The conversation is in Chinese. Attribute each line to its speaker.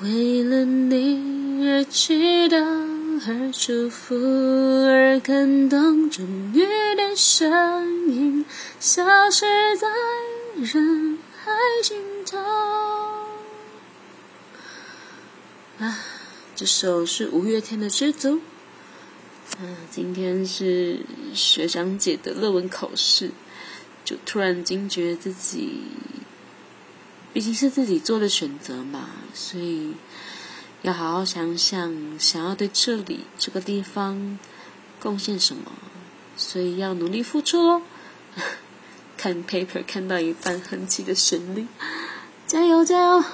Speaker 1: 为了你而祈祷，而祝福，而感动，终于的声音消失在人海尽头。啊，这首是五月天的《知足》。嗯，今天是学长姐的论文考试，就突然惊觉自己。毕竟是自己做的选择嘛，所以要好好想想，想要对这里这个地方贡献什么，所以要努力付出哦。看 paper 看到一半哼起的旋律，加油加油！